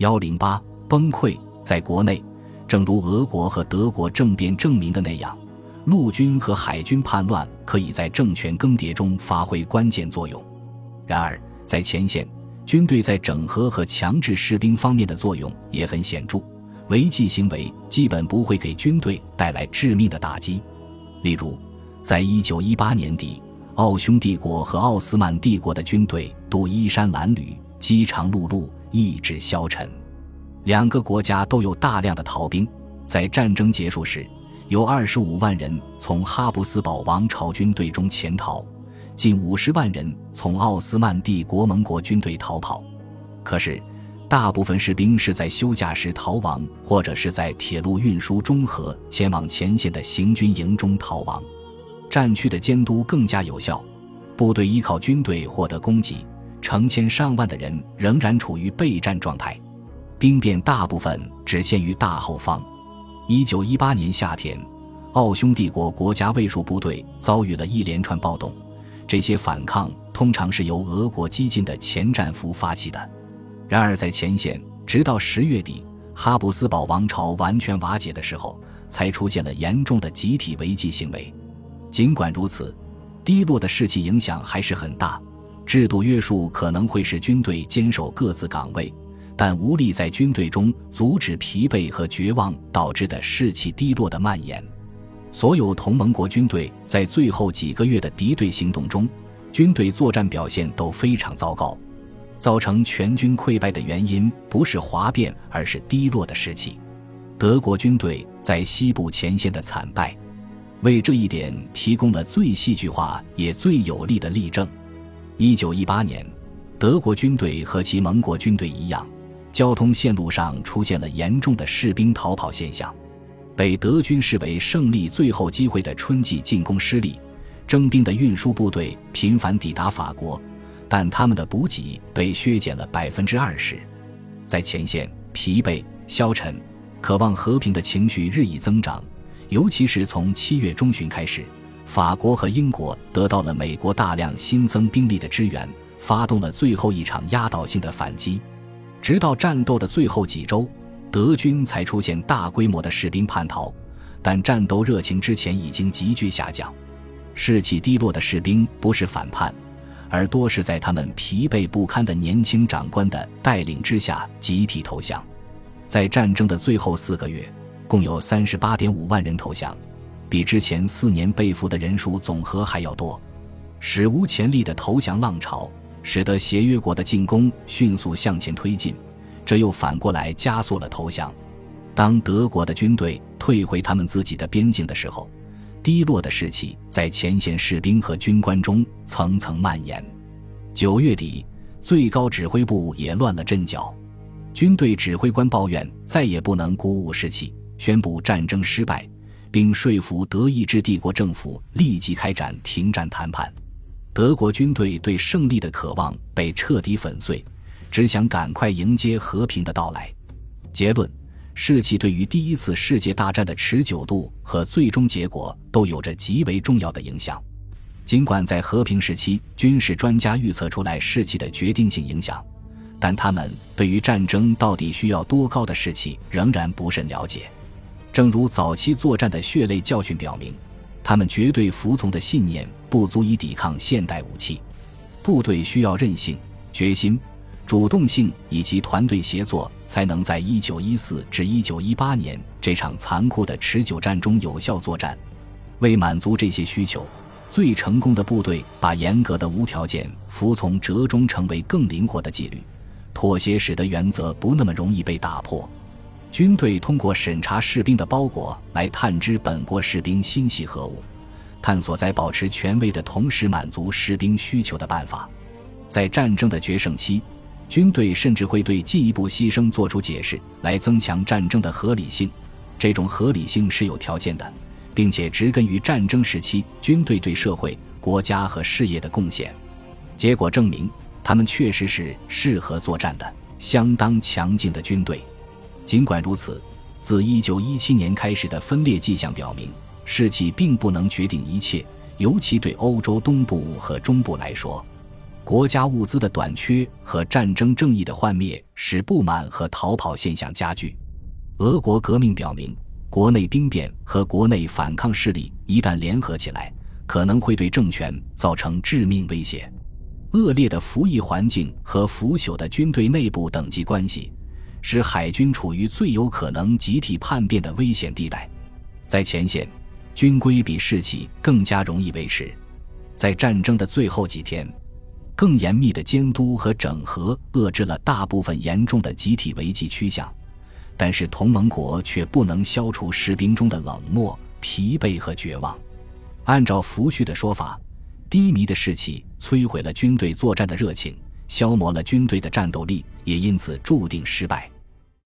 幺零八崩溃，在国内，正如俄国和德国政变证明的那样，陆军和海军叛乱可以在政权更迭中发挥关键作用。然而，在前线，军队在整合和强制士兵方面的作用也很显著。违纪行为基本不会给军队带来致命的打击。例如，在一九一八年底，奥匈帝国和奥斯曼帝国的军队渡衣山拦旅，饥肠辘辘，意志消沉。两个国家都有大量的逃兵。在战争结束时，有二十五万人从哈布斯堡王朝军队中潜逃，近五十万人从奥斯曼帝国盟国军队逃跑。可是，大部分士兵是在休假时逃亡，或者是在铁路运输中和前往前线的行军营中逃亡。战区的监督更加有效，部队依靠军队获得供给，成千上万的人仍然处于备战状态。兵变大部分只限于大后方。一九一八年夏天，奥匈帝国国家卫戍部队遭遇了一连串暴动，这些反抗通常是由俄国激进的前战俘发起的。然而，在前线，直到十月底，哈布斯堡王朝完全瓦解的时候，才出现了严重的集体违纪行为。尽管如此，低落的士气影响还是很大。制度约束可能会使军队坚守各自岗位，但无力在军队中阻止疲惫和绝望导致的士气低落的蔓延。所有同盟国军队在最后几个月的敌对行动中，军队作战表现都非常糟糕。造成全军溃败的原因不是哗变，而是低落的士气。德国军队在西部前线的惨败，为这一点提供了最戏剧化也最有力的例证。一九一八年，德国军队和其盟国军队一样，交通线路上出现了严重的士兵逃跑现象。被德军视为胜利最后机会的春季进攻失利，征兵的运输部队频繁抵达法国。但他们的补给被削减了百分之二十，在前线，疲惫、消沉、渴望和平的情绪日益增长。尤其是从七月中旬开始，法国和英国得到了美国大量新增兵力的支援，发动了最后一场压倒性的反击。直到战斗的最后几周，德军才出现大规模的士兵叛逃，但战斗热情之前已经急剧下降。士气低落的士兵不是反叛。而多是在他们疲惫不堪的年轻长官的带领之下集体投降。在战争的最后四个月，共有三十八点五万人投降，比之前四年被俘的人数总和还要多。史无前例的投降浪潮，使得协约国的进攻迅速向前推进，这又反过来加速了投降。当德国的军队退回他们自己的边境的时候。低落的士气在前线士兵和军官中层层蔓延。九月底，最高指挥部也乱了阵脚。军队指挥官抱怨再也不能鼓舞士气，宣布战争失败，并说服德意志帝国政府立即开展停战谈判。德国军队对胜利的渴望被彻底粉碎，只想赶快迎接和平的到来。结论。士气对于第一次世界大战的持久度和最终结果都有着极为重要的影响。尽管在和平时期，军事专家预测出来士气的决定性影响，但他们对于战争到底需要多高的士气仍然不甚了解。正如早期作战的血泪教训表明，他们绝对服从的信念不足以抵抗现代武器。部队需要韧性、决心。主动性以及团队协作，才能在1914至1918年这场残酷的持久战中有效作战。为满足这些需求，最成功的部队把严格的无条件服从折中成为更灵活的纪律，妥协使得原则不那么容易被打破。军队通过审查士兵的包裹来探知本国士兵心系何物，探索在保持权威的同时满足士兵需求的办法。在战争的决胜期。军队甚至会对进一步牺牲做出解释，来增强战争的合理性。这种合理性是有条件的，并且植根于战争时期军队对社会、国家和事业的贡献。结果证明，他们确实是适合作战的、相当强劲的军队。尽管如此，自1917年开始的分裂迹象表明，士气并不能决定一切，尤其对欧洲东部和中部来说。国家物资的短缺和战争正义的幻灭，使不满和逃跑现象加剧。俄国革命表明，国内兵变和国内反抗势力一旦联合起来，可能会对政权造成致命威胁。恶劣的服役环境和腐朽的军队内部等级关系，使海军处于最有可能集体叛变的危险地带。在前线，军规比士气更加容易维持；在战争的最后几天，更严密的监督和整合遏制了大部分严重的集体违纪趋向。但是，同盟国却不能消除士兵中的冷漠、疲惫和绝望。按照福煦的说法。低迷的士气摧毁了军队作战的热情，消磨了军队的战斗力，也因此注定失败。